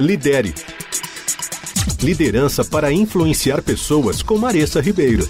Lidere. Liderança para influenciar pessoas com Maressa Ribeiro.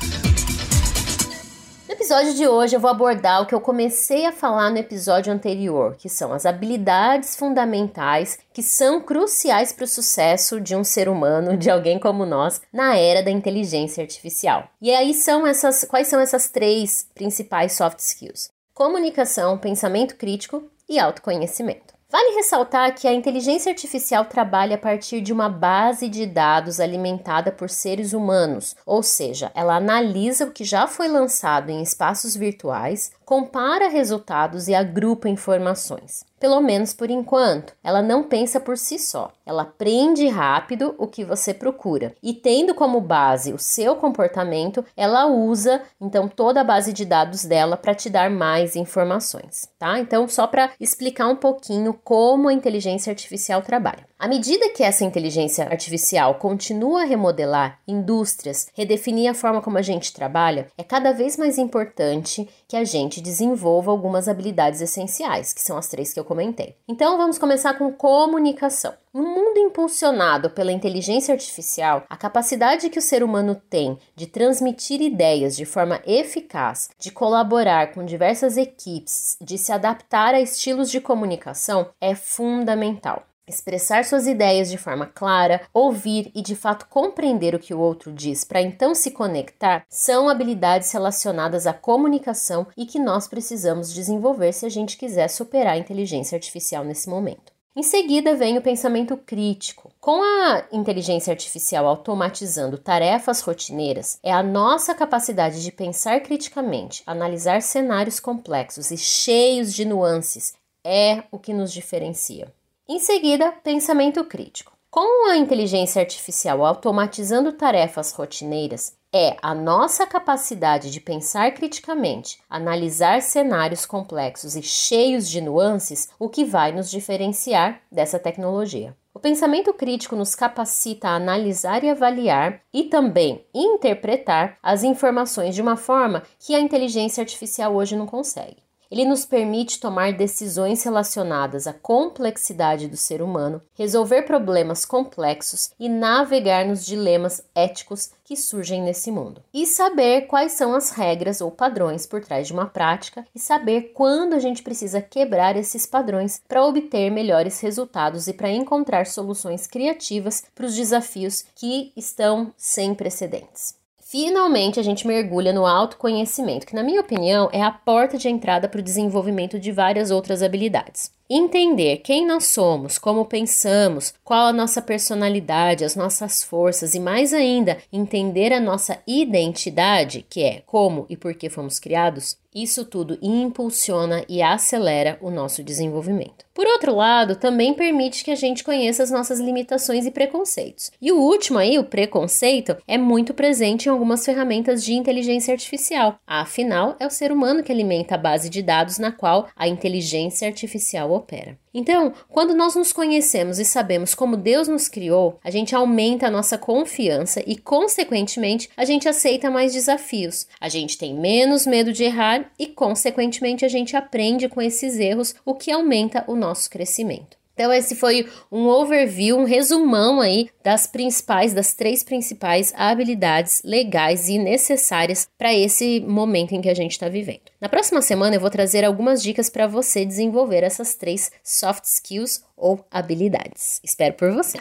No episódio de hoje eu vou abordar o que eu comecei a falar no episódio anterior, que são as habilidades fundamentais que são cruciais para o sucesso de um ser humano, de alguém como nós, na era da inteligência artificial. E aí são essas, quais são essas três principais soft skills? Comunicação, pensamento crítico e autoconhecimento. Vale ressaltar que a inteligência artificial trabalha a partir de uma base de dados alimentada por seres humanos, ou seja, ela analisa o que já foi lançado em espaços virtuais, compara resultados e agrupa informações. Pelo menos por enquanto, ela não pensa por si só. Ela aprende rápido o que você procura e, tendo como base o seu comportamento, ela usa então toda a base de dados dela para te dar mais informações, tá? Então, só para explicar um pouquinho como a inteligência artificial trabalha. À medida que essa inteligência artificial continua a remodelar indústrias, redefinir a forma como a gente trabalha, é cada vez mais importante que a gente desenvolva algumas habilidades essenciais, que são as três que eu comentei. Então vamos começar com comunicação. No mundo impulsionado pela inteligência artificial, a capacidade que o ser humano tem de transmitir ideias de forma eficaz, de colaborar com diversas equipes, de se adaptar a estilos de comunicação é fundamental. Expressar suas ideias de forma clara, ouvir e de fato compreender o que o outro diz para então se conectar são habilidades relacionadas à comunicação e que nós precisamos desenvolver se a gente quiser superar a inteligência artificial nesse momento. Em seguida vem o pensamento crítico. Com a inteligência artificial automatizando tarefas rotineiras, é a nossa capacidade de pensar criticamente, analisar cenários complexos e cheios de nuances é o que nos diferencia. Em seguida, pensamento crítico. Com a inteligência artificial automatizando tarefas rotineiras, é a nossa capacidade de pensar criticamente, analisar cenários complexos e cheios de nuances o que vai nos diferenciar dessa tecnologia. O pensamento crítico nos capacita a analisar e avaliar e também interpretar as informações de uma forma que a inteligência artificial hoje não consegue. Ele nos permite tomar decisões relacionadas à complexidade do ser humano, resolver problemas complexos e navegar nos dilemas éticos que surgem nesse mundo. E saber quais são as regras ou padrões por trás de uma prática e saber quando a gente precisa quebrar esses padrões para obter melhores resultados e para encontrar soluções criativas para os desafios que estão sem precedentes. Finalmente, a gente mergulha no autoconhecimento, que, na minha opinião, é a porta de entrada para o desenvolvimento de várias outras habilidades. Entender quem nós somos, como pensamos, qual a nossa personalidade, as nossas forças e, mais ainda, entender a nossa identidade, que é como e por que fomos criados, isso tudo impulsiona e acelera o nosso desenvolvimento. Por outro lado, também permite que a gente conheça as nossas limitações e preconceitos. E o último aí, o preconceito, é muito presente em algumas ferramentas de inteligência artificial. Afinal, é o ser humano que alimenta a base de dados na qual a inteligência artificial opera. Então, quando nós nos conhecemos e sabemos como Deus nos criou, a gente aumenta a nossa confiança e, consequentemente, a gente aceita mais desafios. A gente tem menos medo de errar e, consequentemente, a gente aprende com esses erros, o que aumenta o nosso crescimento. Então, esse foi um overview, um resumão aí das principais, das três principais habilidades legais e necessárias para esse momento em que a gente está vivendo. Na próxima semana, eu vou trazer algumas dicas para você desenvolver essas três soft skills ou habilidades. Espero por você.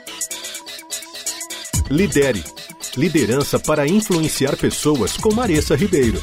Lidere liderança para influenciar pessoas com Maressa Ribeiro.